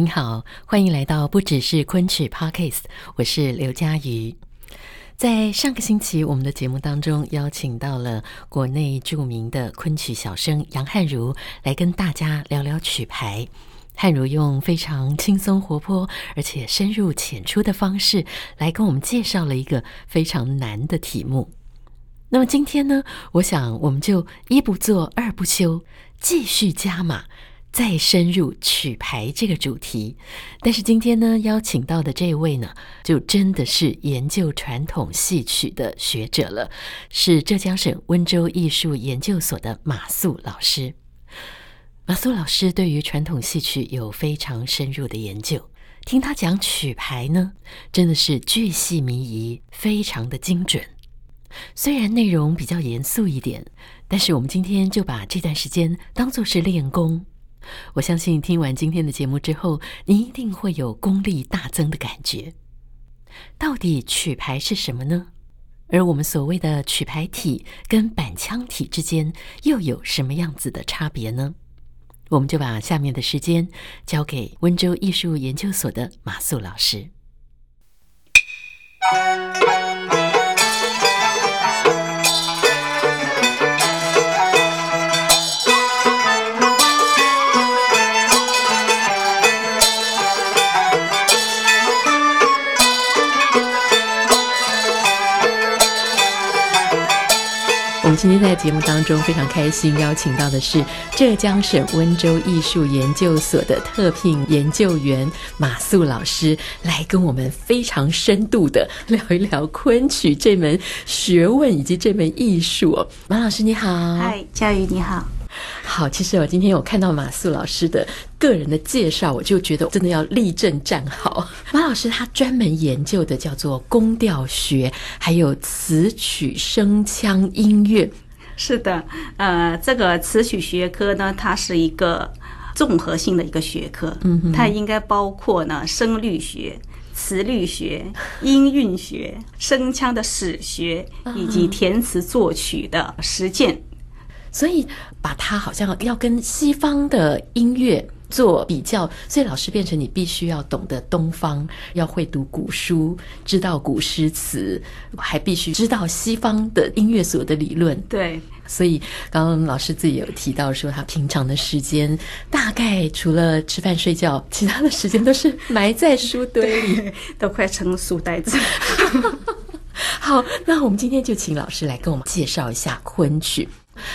您好，欢迎来到不只是昆曲 Podcast，我是刘佳瑜。在上个星期，我们的节目当中邀请到了国内著名的昆曲小生杨汉如来跟大家聊聊曲牌。汉如用非常轻松活泼而且深入浅出的方式来跟我们介绍了一个非常难的题目。那么今天呢，我想我们就一不做二不休，继续加码。再深入曲牌这个主题，但是今天呢，邀请到的这位呢，就真的是研究传统戏曲的学者了，是浙江省温州艺术研究所的马素老师。马素老师对于传统戏曲有非常深入的研究，听他讲曲牌呢，真的是巨细靡遗，非常的精准。虽然内容比较严肃一点，但是我们今天就把这段时间当作是练功。我相信听完今天的节目之后，你一定会有功力大增的感觉。到底曲牌是什么呢？而我们所谓的曲牌体跟板腔体之间又有什么样子的差别呢？我们就把下面的时间交给温州艺术研究所的马素老师。今天在节目当中非常开心，邀请到的是浙江省温州艺术研究所的特聘研究员马素老师，来跟我们非常深度的聊一聊昆曲这门学问以及这门艺术。马老师你好，嗨，佳瑜你好。好，其实我今天有看到马素老师的个人的介绍，我就觉得真的要立正站好。马老师他专门研究的叫做宫调学，还有词曲声腔音乐。是的，呃，这个词曲学科呢，它是一个综合性的一个学科，嗯，它应该包括呢声律学、词律学、音韵学、声腔的史学，以及填词作曲的实践。所以把它好像要跟西方的音乐做比较，所以老师变成你必须要懂得东方，要会读古书，知道古诗词，还必须知道西方的音乐所有的理论。对，所以刚刚老师自己有提到说，他平常的时间大概除了吃饭睡觉，其他的时间都是埋在书堆里，都快成书呆子。好，那我们今天就请老师来跟我们介绍一下昆曲。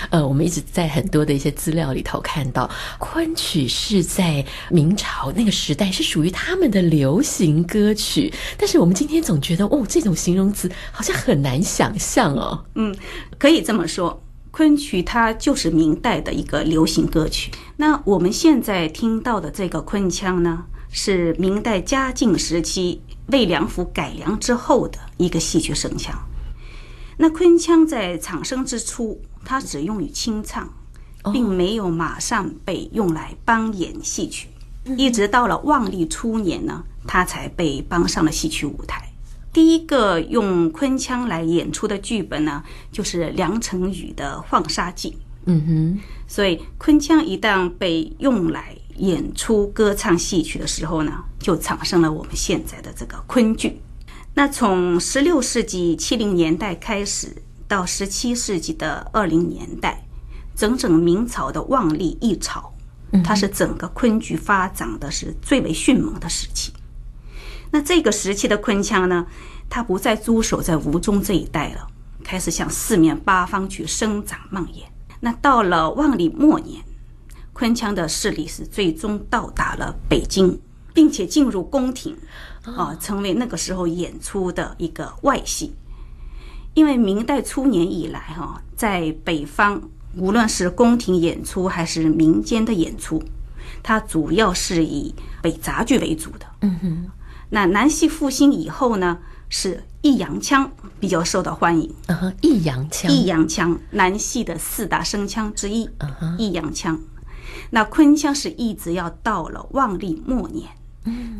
呃，我们一直在很多的一些资料里头看到，昆曲是在明朝那个时代是属于他们的流行歌曲，但是我们今天总觉得，哦，这种形容词好像很难想象哦。嗯，可以这么说，昆曲它就是明代的一个流行歌曲。那我们现在听到的这个昆腔呢，是明代嘉靖时期魏良辅改良之后的一个戏曲声腔。那昆腔在产生之初，它只用于清唱，并没有马上被用来帮演戏曲。一直到了万历初年呢，它才被搬上了戏曲舞台。第一个用昆腔来演出的剧本呢，就是梁成宇的《浣纱记》。嗯哼，所以昆腔一旦被用来演出歌唱戏曲的时候呢，就产生了我们现在的这个昆剧。那从十六世纪七零年代开始，到十七世纪的二零年代，整整明朝的万历一朝，它是整个昆剧发展的是最为迅猛的时期。那这个时期的昆腔呢，它不再驻守在吴中这一带了，开始向四面八方去生长蔓延。那到了万历末年，昆腔的势力是最终到达了北京，并且进入宫廷。啊，成为那个时候演出的一个外戏，因为明代初年以来，哈，在北方无论是宫廷演出还是民间的演出，它主要是以北杂剧为主的。嗯哼，那南戏复兴以后呢，是弋阳腔比较受到欢迎。嗯哼，抑扬腔，弋阳腔，南戏的四大声腔之一。嗯哼，抑扬腔。那昆腔是一直要到了万历末年，嗯，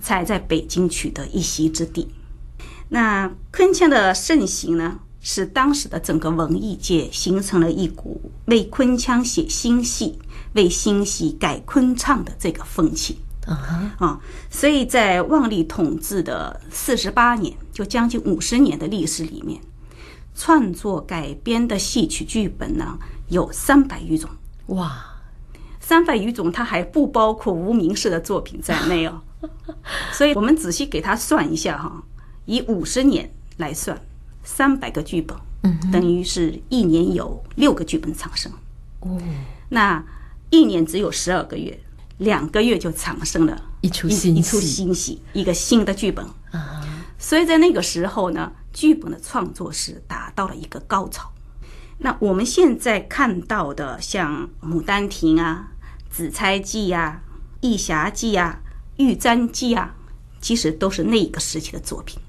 才在北京取得一席之地。那昆腔的盛行呢，使当时的整个文艺界形成了一股为昆腔写新戏、为新戏改昆唱的这个风气。啊啊，所以在万历统治的四十八年，就将近五十年的历史里面，创作改编的戏曲剧本呢，有三百余种。哇！三百余种，它还不包括无名氏的作品在内哦，所以我们仔细给他算一下哈，以五十年来算，三百个剧本，嗯，等于是一年有六个剧本产生，哦，那一年只有十二个月，两个月就产生了一出新一出新戏，一个新的剧本。啊，所以在那个时候呢，剧本的创作是达到了一个高潮。那我们现在看到的像《牡丹亭》啊。《紫钗记》啊，《义侠记》呀，《玉簪记》啊，其实都是那个时期的作品。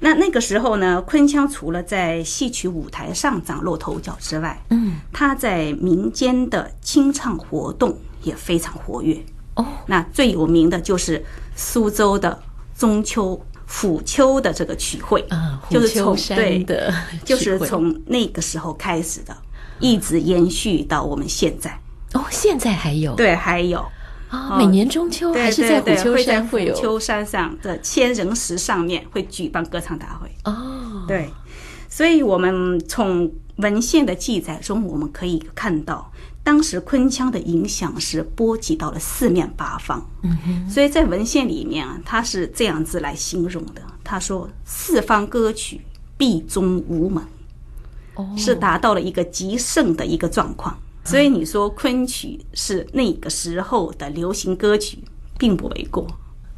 那那个时候呢，昆腔除了在戏曲舞台上崭露头角之外，嗯，它在民间的清唱活动也非常活跃。哦，那最有名的就是苏州的中秋虎丘的这个曲会啊，就是从对的，就是从那个时候开始的，一直延续到我们现在。哦，现在还有对，还有啊，每年中秋还是在虎丘山会有，虎丘山上的千人石上面会举办歌唱大会哦。对，所以我们从文献的记载中，我们可以看到，当时昆腔的影响是波及到了四面八方。嗯哼，所以在文献里面啊，他是这样子来形容的：他说，四方歌曲必中无门，哦，是达到了一个极盛的一个状况。所以你说昆曲是那个时候的流行歌曲，并不为过。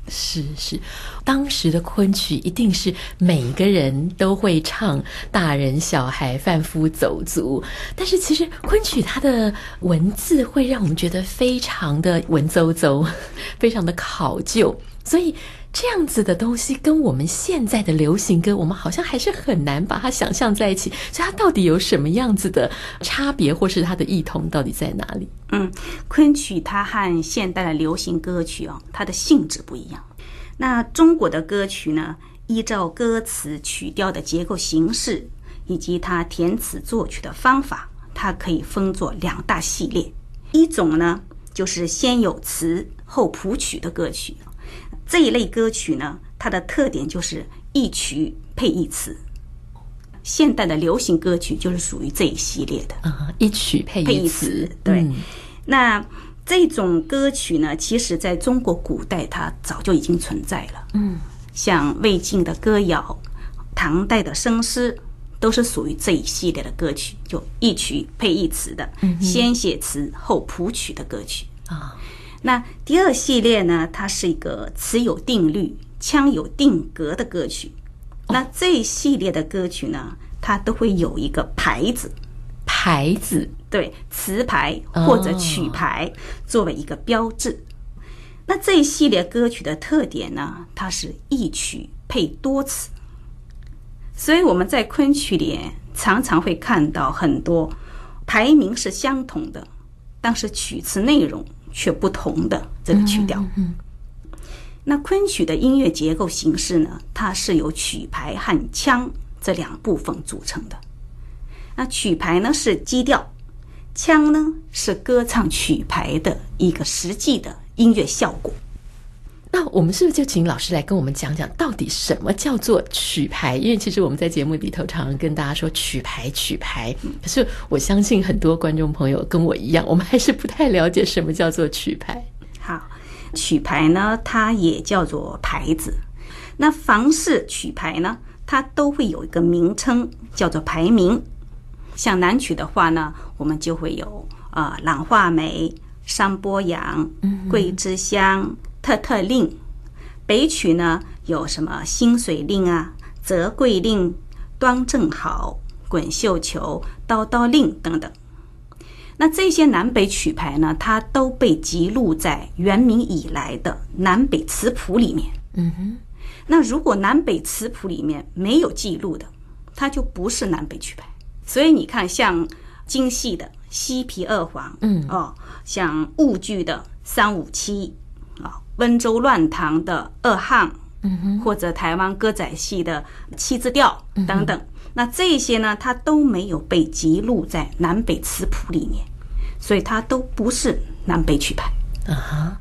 是是，当时的昆曲一定是每个人都会唱，大人小孩、贩夫走卒。但是其实昆曲它的文字会让我们觉得非常的文绉绉，非常的考究，所以。这样子的东西跟我们现在的流行歌，我们好像还是很难把它想象在一起。所以它到底有什么样子的差别，或是它的异同到底在哪里？嗯，昆曲它和现代的流行歌曲哦，它的性质不一样。那中国的歌曲呢，依照歌词曲调的结构形式，以及它填词作曲的方法，它可以分作两大系列。一种呢，就是先有词后谱曲的歌曲。这一类歌曲呢，它的特点就是一曲配一词。现代的流行歌曲就是属于这一系列的啊，一曲配一词。对，嗯、那这种歌曲呢，其实在中国古代它早就已经存在了。嗯，像魏晋的歌谣、唐代的生诗，都是属于这一系列的歌曲，就一曲配一词的，嗯、先写词后谱曲的歌曲啊。那第二系列呢，它是一个词有定律、腔有定格的歌曲。那这一系列的歌曲呢，它都会有一个牌子，牌子，对，词牌或者曲牌作为一个标志。那这一系列歌曲的特点呢，它是一曲配多词，所以我们在昆曲里常常会看到很多排名是相同的，但是曲词内容。却不同的这个曲调。嗯，那昆曲的音乐结构形式呢，它是由曲牌和腔这两部分组成的。那曲牌呢是基调，腔呢是歌唱曲牌的一个实际的音乐效果。那我们是不是就请老师来跟我们讲讲，到底什么叫做曲牌？因为其实我们在节目里头常常跟大家说曲牌，曲牌。可是我相信很多观众朋友跟我一样，我们还是不太了解什么叫做曲牌。好，曲牌呢，它也叫做牌子。那凡是曲牌呢，它都会有一个名称，叫做牌名。像南曲的话呢，我们就会有啊、呃，郎画眉、商波扬、桂枝香。特特令，北曲呢有什么新水令啊、折桂令、端正好、滚绣球、叨叨令等等。那这些南北曲牌呢，它都被记录在元明以来的南北词谱里面。嗯哼。那如果南北词谱里面没有记录的，它就不是南北曲牌。所以你看，像京戏的西皮二黄，嗯哦，像婺剧的三五七，啊，温州乱堂的二汉，嗯哼，或者台湾歌仔戏的七字调等等。嗯那这些呢，它都没有被记录在南北词谱里面，所以它都不是南北曲牌。啊哈，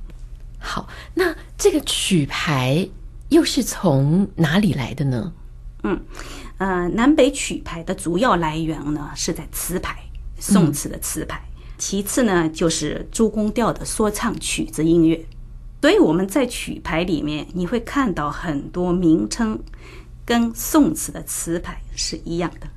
好，那这个曲牌又是从哪里来的呢？嗯，呃，南北曲牌的主要来源呢是在词牌，宋词的词牌，嗯、其次呢就是诸公调的说唱曲子音乐。所以我们在曲牌里面，你会看到很多名称。跟宋词的词牌是一样的，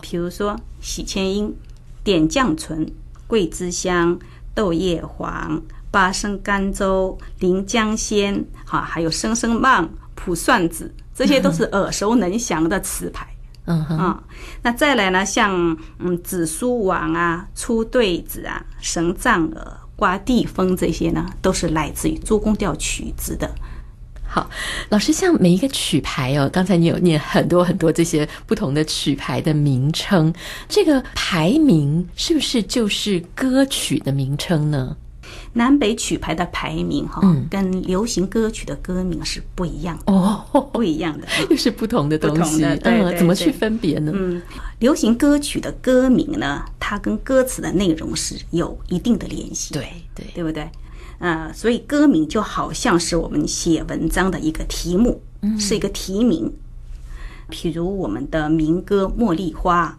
比如说喜迁音、点绛唇、桂枝香、豆叶黄、八声甘州、临江仙，哈，还有声声慢、卜算子，这些都是耳熟能详的词牌。嗯哼，啊，那再来呢，像嗯紫苏王啊、出对子啊、神藏耳、刮地风这些呢，都是来自于诸公调曲子的。好，老师，像每一个曲牌哦，刚才你有念很多很多这些不同的曲牌的名称，这个排名是不是就是歌曲的名称呢？南北曲牌的排名哈、嗯，跟流行歌曲的歌名是不一样的哦，不一样的，又是不同的东西，对对对，怎么去分别呢？嗯，流行歌曲的歌名呢，它跟歌词的内容是有一定的联系，对对，对不对？呃，所以歌名就好像是我们写文章的一个题目，嗯、是一个题名。譬如我们的民歌《茉莉花》，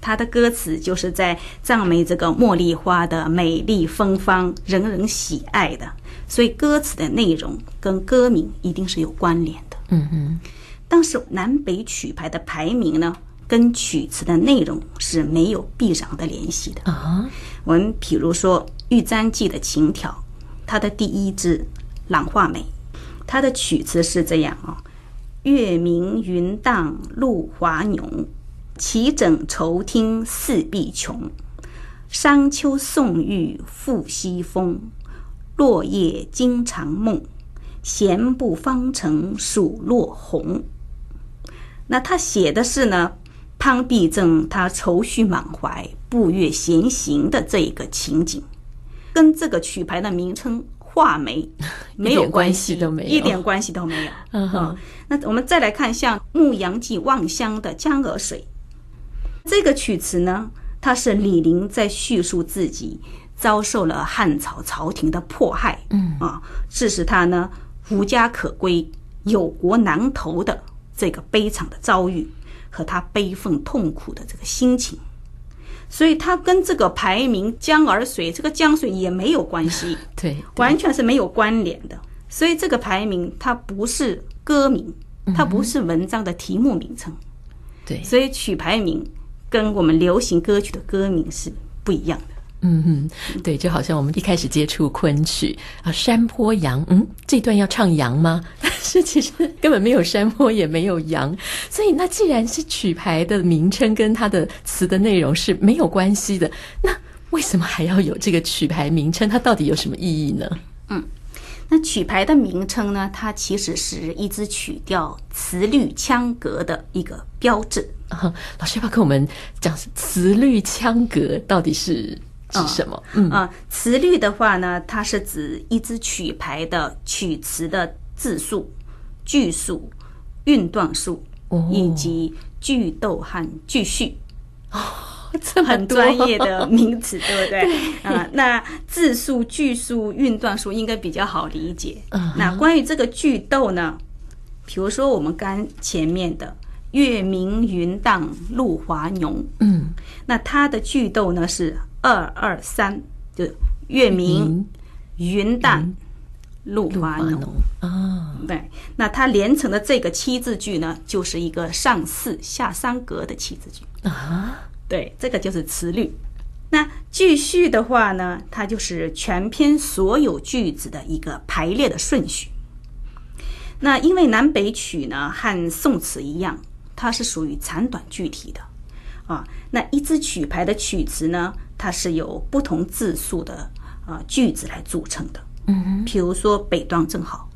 它的歌词就是在赞美这个茉莉花的美丽芬芳，人人喜爱的。所以歌词的内容跟歌名一定是有关联的。嗯嗯。但是南北曲牌的排名呢，跟曲词的内容是没有必然的联系的啊。我们比如说《玉簪记》的情调。它的第一支《朗画眉》，它的曲词是这样啊：月明云淡露华浓，齐整愁听四壁琼。商丘宋玉复西风，落叶惊长梦。闲步方城数落红。那他写的是呢，潘必正他愁绪满怀、步月闲行的这一个情景。跟这个曲牌的名称“画眉 ”没有关系，都没有，一点关系都没有。嗯哼、哦，那我们再来看像《牧羊记·望乡》的《江河水》，这个曲词呢，它是李陵在叙述自己遭受了汉朝朝廷的迫害，嗯啊，致使他呢无家可归、有国难投的这个悲惨的遭遇和他悲愤痛苦的这个心情。所以它跟这个排名“江儿水”这个江水也没有关系，对，完全是没有关联的。所以这个排名它不是歌名，它不是文章的题目名称。对，所以曲牌名跟我们流行歌曲的歌名是不一样的。嗯嗯，对，就好像我们一开始接触昆曲啊，山坡羊，嗯，这段要唱羊吗？但是其实根本没有山坡，也没有羊，所以那既然是曲牌的名称跟它的词的内容是没有关系的，那为什么还要有这个曲牌名称？它到底有什么意义呢？嗯，那曲牌的名称呢，它其实是一支曲调词律腔格的一个标志。啊，老师要不要跟我们讲词律腔格到底是？指什么？嗯啊，词律的话呢，它是指一支曲牌的曲词的字数、句数、韵段数，以及句逗和句序。哦，很专业的名词，对不对？啊、呃，那字数、句数、运段数应该比较好理解。嗯，那关于这个句逗呢，比如说我们刚前面的“月明云荡露华浓”，嗯，那它的句逗呢是。二二三，就月明云淡露华浓啊。对，那它连成的这个七字句呢，就是一个上四下三格的七字句啊。对，这个就是词律。那句序的话呢，它就是全篇所有句子的一个排列的顺序。那因为南北曲呢和宋词一样，它是属于长短句体的。啊。那一支曲牌的曲词呢，它是由不同字数的啊句子来组成的。嗯哼，比如说北段正好，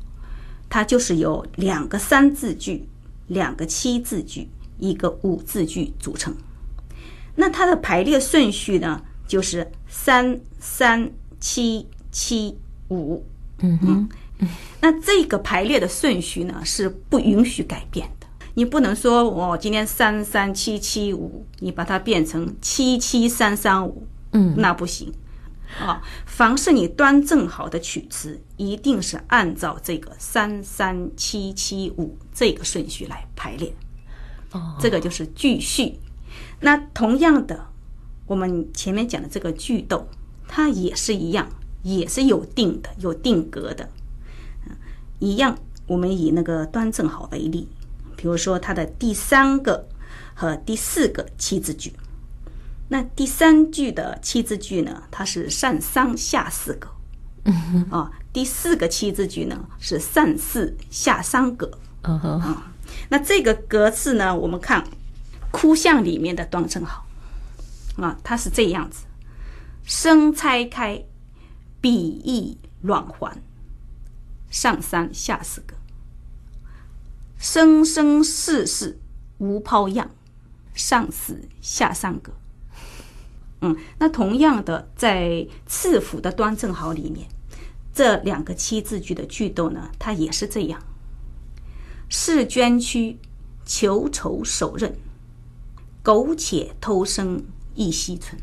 它就是由两个三字句、两个七字句、一个五字句组成。那它的排列顺序呢，就是三三七七五。嗯哼，那这个排列的顺序呢，是不允许改变的。你不能说我今天三三七七五，你把它变成七七三三五，嗯，那不行。啊，凡是你端正好的曲子，一定是按照这个三三七七五这个顺序来排列。哦，这个就是句序。那同样的，我们前面讲的这个句读，它也是一样，也是有定的，有定格的。一样，我们以那个端正好为例，比如说它的第三个和第四个七字句。那第三句的七字句呢，它是上三下四个。嗯哼，啊，第四个七字句呢是上四下三格。嗯哼，啊，那这个格式呢，我们看哭相里面的端正好，啊，它是这样子：声拆开，笔意软还，上三下四个，生生世世无抛样，上四下三个。嗯，那同样的，在次辅的端正好里面，这两个七字句的句读呢，它也是这样：是捐躯，求仇手刃，苟且偷生亦惜存。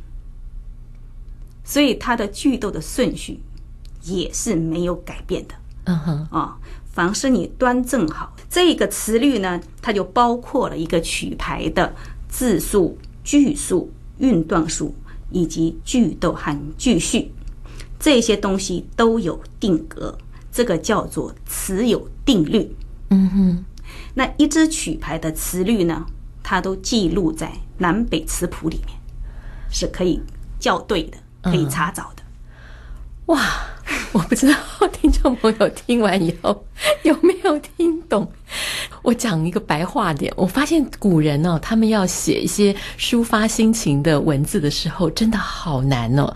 所以它的句读的顺序也是没有改变的。嗯哼，啊，凡是你端正好这个词律呢，它就包括了一个曲牌的字数、句数、韵段数。以及句读和句序，这些东西都有定格，这个叫做词有定律。嗯哼，那一支曲牌的词律呢，它都记录在南北词谱里面，是可以校对的，可以查找的。嗯、哇，我不知道听众朋友听完以后有没有听懂。我讲一个白话点，我发现古人呢、哦，他们要写一些抒发心情的文字的时候，真的好难哦。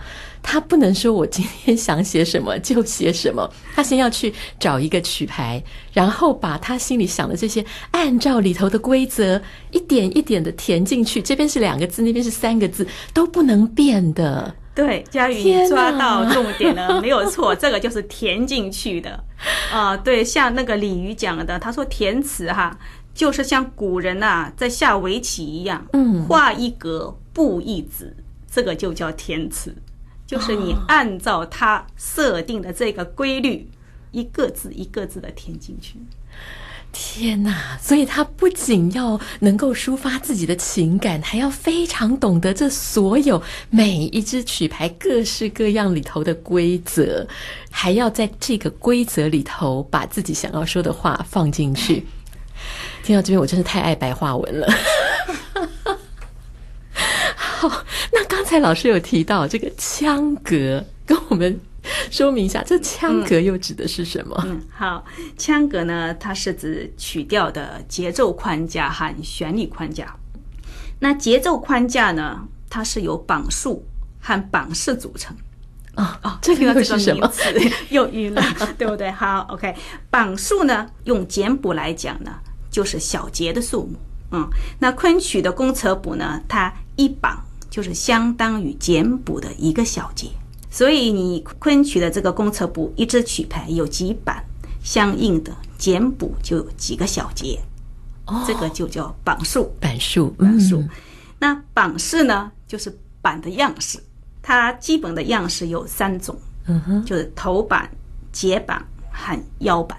他不能说我今天想写什么就写什么，他先要去找一个曲牌，然后把他心里想的这些，按照里头的规则一点一点的填进去。这边是两个字，那边是三个字，都不能变的。对，佳宇，你抓到重点了，没有错，这个就是填进去的啊、呃。对，像那个鲤鱼讲的，他说填词哈，就是像古人呐、啊、在下围棋一样，嗯，画一格布一子，这个就叫填词，就是你按照他设定的这个规律，一个字一个字的填进去。天哪！所以他不仅要能够抒发自己的情感，还要非常懂得这所有每一支曲牌各式各样里头的规则，还要在这个规则里头把自己想要说的话放进去。听到这边，我真是太爱白话文了。好，那刚才老师有提到这个腔格，跟我们。说明一下，这腔格又指的是什么？嗯，嗯，好，腔格呢，它是指曲调的节奏框架和旋律框架。那节奏框架呢，它是由榜数和榜式组成。啊啊，这个又是什么？又晕了，对不对？好，OK，榜数呢，用简谱来讲呢，就是小节的数目。嗯，那昆曲的公车谱呢，它一榜就是相当于简谱的一个小节。所以你昆曲的这个公车谱，一支曲牌有几版，相应的简谱就有几个小节，哦，这个就叫榜数。榜数，榜数。那榜式呢，就是版的样式，它基本的样式有三种，嗯哼，就是头版、结版和腰版。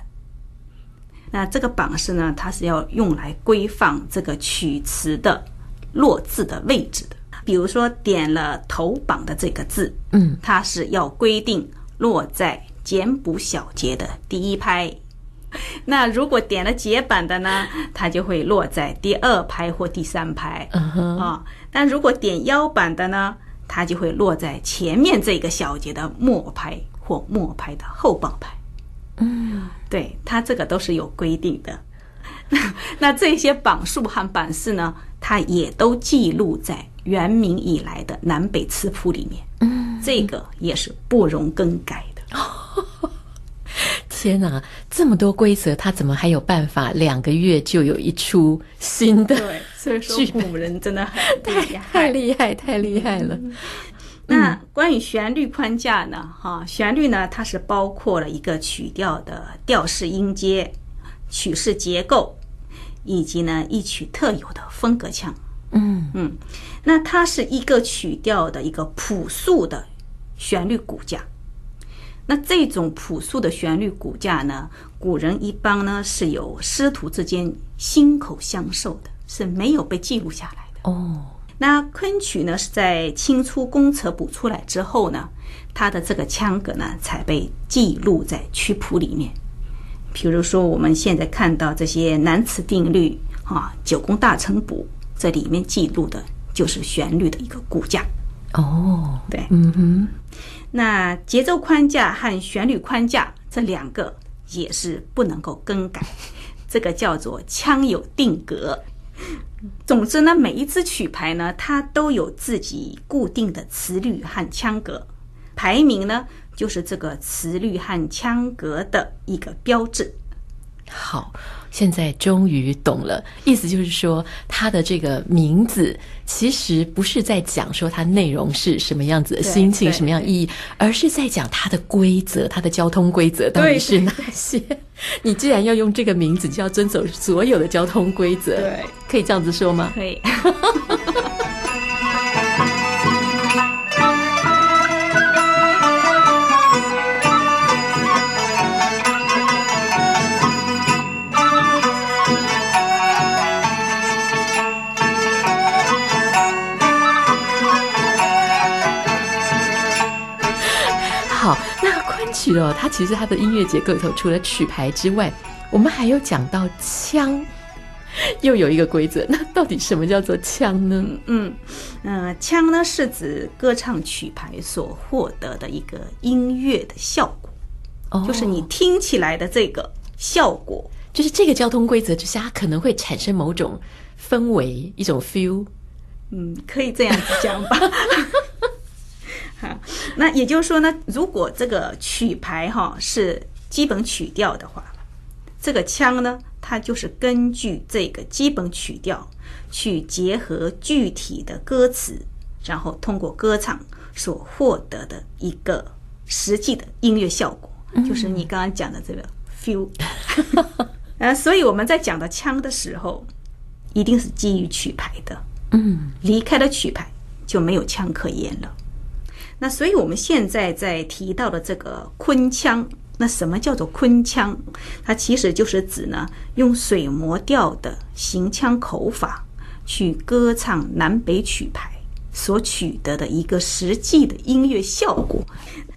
那这个榜式呢，它是要用来规范这个曲词的落字的位置的。比如说点了头榜的这个字，嗯，它是要规定落在简谱小节的第一拍。那如果点了结版的呢，它就会落在第二拍或第三拍。嗯但如果点腰板的呢，它就会落在前面这个小节的末拍或末拍的后半拍。嗯，对，它这个都是有规定的。那这些榜数和榜式呢，它也都记录在元明以来的南北词谱里面。嗯，这个也是不容更改的。天哪，这么多规则，他怎么还有办法两个月就有一出新的？对，所以说古人真的很厉害，太厉害，太厉害了。嗯、那关于旋律框架呢？哈，旋律呢，它是包括了一个曲调的调式音阶、曲式结构，以及呢一曲特有的风格腔。嗯嗯，那它是一个曲调的一个朴素的旋律骨架。那这种朴素的旋律骨架呢，古人一般呢是有师徒之间心口相授的，是没有被记录下来的。哦，那昆曲呢是在清初公策补出来之后呢，它的这个腔格呢才被记录在曲谱里面。比如说我们现在看到这些南词定律啊，九宫大成谱这里面记录的就是旋律的一个骨架。哦，对，嗯哼。那节奏框架和旋律框架这两个也是不能够更改，这个叫做腔有定格。总之呢，每一支曲牌呢，它都有自己固定的词律和腔格，排名呢就是这个词律和腔格的一个标志。好。现在终于懂了，意思就是说，它的这个名字其实不是在讲说它内容是什么样子的心情、什么样意义，而是在讲它的规则、它的交通规则到底是哪些。你既然要用这个名字，就要遵守所有的交通规则。对，可以这样子说吗？可以。哦，它其实它的音乐结构里头，除了曲牌之外，我们还有讲到腔，又有一个规则。那到底什么叫做腔呢？嗯嗯、呃，腔呢是指歌唱曲牌所获得的一个音乐的效果，哦，就是你听起来的这个效果，就是这个交通规则之下，它可能会产生某种氛围，一种 feel。嗯，可以这样子讲吧。哈，那也就是说呢，如果这个曲牌哈是基本曲调的话，这个腔呢，它就是根据这个基本曲调去结合具体的歌词，然后通过歌唱所获得的一个实际的音乐效果，就是你刚刚讲的这个 feel。呃，所以我们在讲到腔的时候，一定是基于曲牌的。嗯，离开了曲牌就没有腔可言了。那所以我们现在在提到的这个昆腔，那什么叫做昆腔？它其实就是指呢，用水磨调的行腔口法去歌唱南北曲牌所取得的一个实际的音乐效果。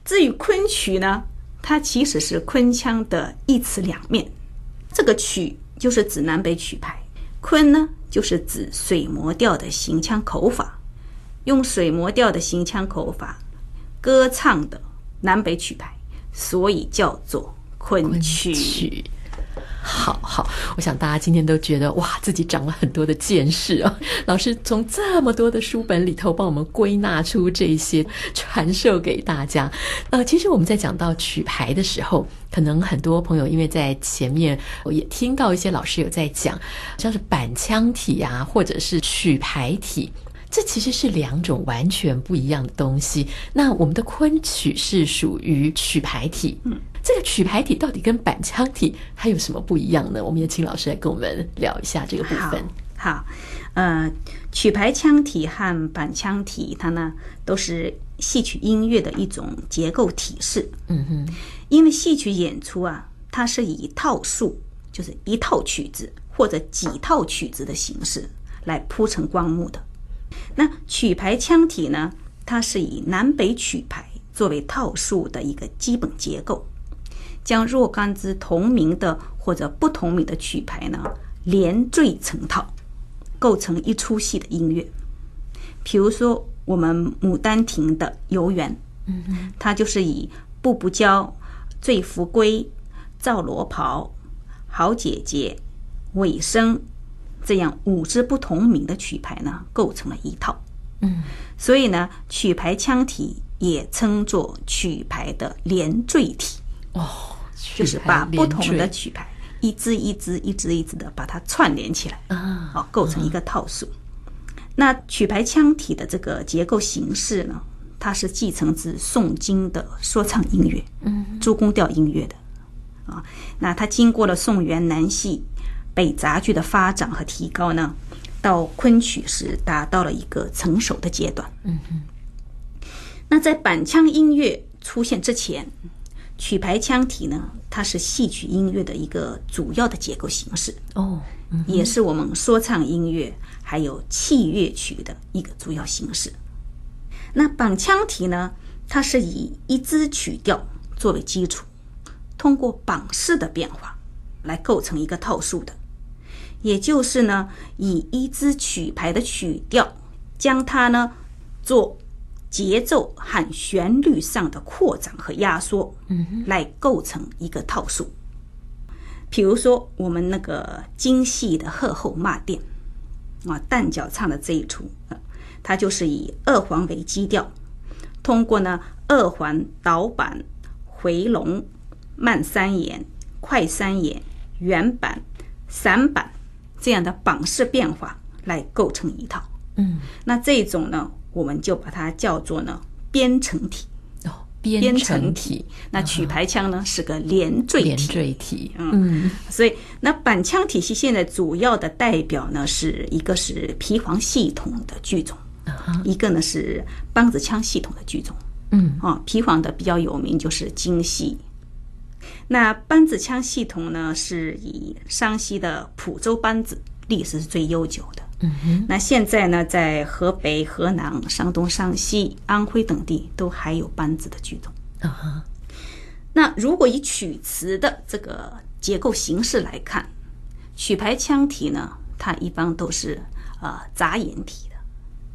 至于昆曲呢，它其实是昆腔的一词两面。这个曲就是指南北曲牌，昆呢就是指水磨调的行腔口法，用水磨调的行腔口法。歌唱的南北曲牌，所以叫做昆曲。曲。好好，我想大家今天都觉得哇，自己长了很多的见识啊！老师从这么多的书本里头帮我们归纳出这些，传授给大家。呃，其实我们在讲到曲牌的时候，可能很多朋友因为在前面我也听到一些老师有在讲，像是板腔体啊，或者是曲牌体。这其实是两种完全不一样的东西。那我们的昆曲是属于曲牌体，嗯，这个曲牌体到底跟板腔体还有什么不一样呢？我们也请老师来跟我们聊一下这个部分。好，好，呃，曲牌腔体和板腔体，它呢都是戏曲音乐的一种结构体式。嗯哼，因为戏曲演出啊，它是以套数，就是一套曲子或者几套曲子的形式来铺成光幕的。那曲牌腔体呢？它是以南北曲牌作为套数的一个基本结构，将若干支同名的或者不同名的曲牌呢连缀成套，构成一出戏的音乐。比如说，我们《牡丹亭》的游园，嗯，它就是以步步娇、醉扶归、赵罗袍、好姐姐、尾声、这样五支不同名的曲牌呢，构成了一套。嗯，所以呢，曲牌腔体也称作曲牌的连缀体。哦，就是把不同的曲牌一支一支、一支一支的把它串联起来啊，好，构成一个套数。那曲牌腔体的这个结构形式呢，它是继承自宋金的说唱音乐，嗯，诸宫调音乐的啊。那它经过了宋元南戏、北杂剧的发展和提高呢，到昆曲时达到了一个成熟的阶段。嗯嗯。那在板腔音乐出现之前，曲牌腔体呢，它是戏曲音乐的一个主要的结构形式哦，也是我们说唱音乐还有器乐曲的一个主要形式。那板腔体呢，它是以一支曲调作为基础，通过板式的变化来构成一个套数的，也就是呢，以一支曲牌的曲调将它呢做。节奏和旋律上的扩展和压缩，嗯，来构成一个套数。比如说，我们那个京戏的《鹤后骂殿》啊，旦角唱的这一出，它就是以二环为基调，通过呢二环导板、回笼、慢三眼、快三眼、原板、散板这样的板式变化来构成一套。嗯，那这种呢？我们就把它叫做呢编程体哦，编程体。那曲牌腔呢、哦、是个连缀体，连缀体。嗯，嗯所以那板腔体系现在主要的代表呢是一个是皮黄系统的剧种，啊、一个呢是梆子腔系统的剧种。嗯，啊，皮黄的比较有名就是京戏。那梆子腔系统呢是以山西的蒲州梆子历史是最悠久的。嗯哼，那现在呢，在河北、河南、山东、山西、安徽等地都还有梆子的剧种。啊哈，那如果以曲词的这个结构形式来看，曲牌腔体呢，它一般都是呃杂言体的。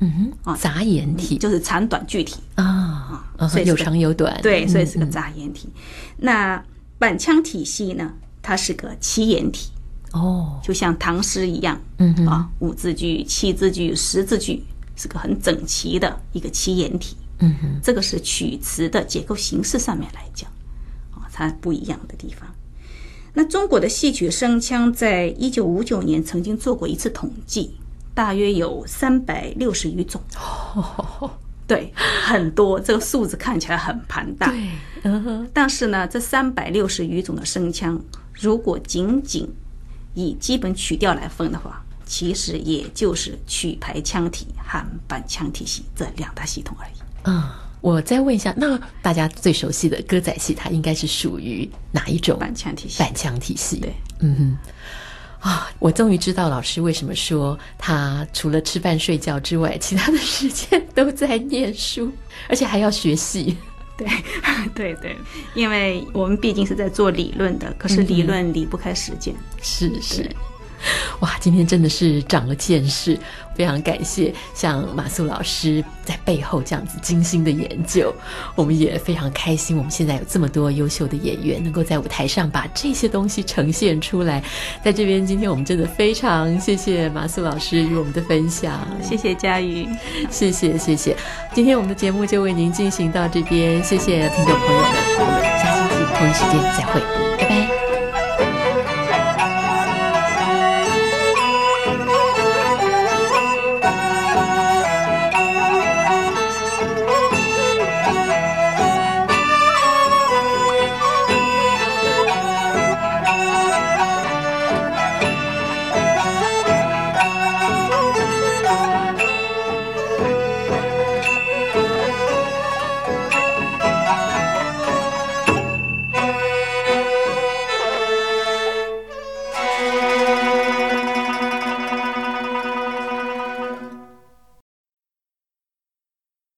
嗯哼，啊，杂言体就是长短句体啊，所以有长有短。对，所以是个杂言体。那板腔体系呢，它是个齐言体。哦，就像唐诗一样，嗯啊，五字句、七字句、十字句，是个很整齐的一个齐言体。嗯哼，这个是曲词的结构形式上面来讲，啊，它不一样的地方。那中国的戏曲声腔在一九五九年曾经做过一次统计，大约有三百六十余种。哦，对，很多，这个数字看起来很庞大。对，嗯。但是呢，这三百六十余种的声腔，如果仅仅以基本曲调来分的话，其实也就是曲牌腔体和板腔体系这两大系统而已。嗯，我再问一下，那大家最熟悉的歌仔戏，它应该是属于哪一种？板腔体系。板腔体系。对，嗯哼。啊，我终于知道老师为什么说他除了吃饭睡觉之外，其他的时间都在念书，而且还要学习。对，对对，因为我们毕竟是在做理论的，可是理论离不开实践。嗯、是是，哇，今天真的是长了见识，非常感谢像马素老师在背后这样子精心的研究，我们也非常开心。我们现在有这么多优秀的演员，能够在舞台上把这些东西呈现出来。在这边，今天我们真的非常谢谢马素老师与我们的分享，谢谢佳瑜，谢谢谢谢。今天我们的节目就为您进行到这边，谢谢听众朋友们，我们下星期同一时间再会。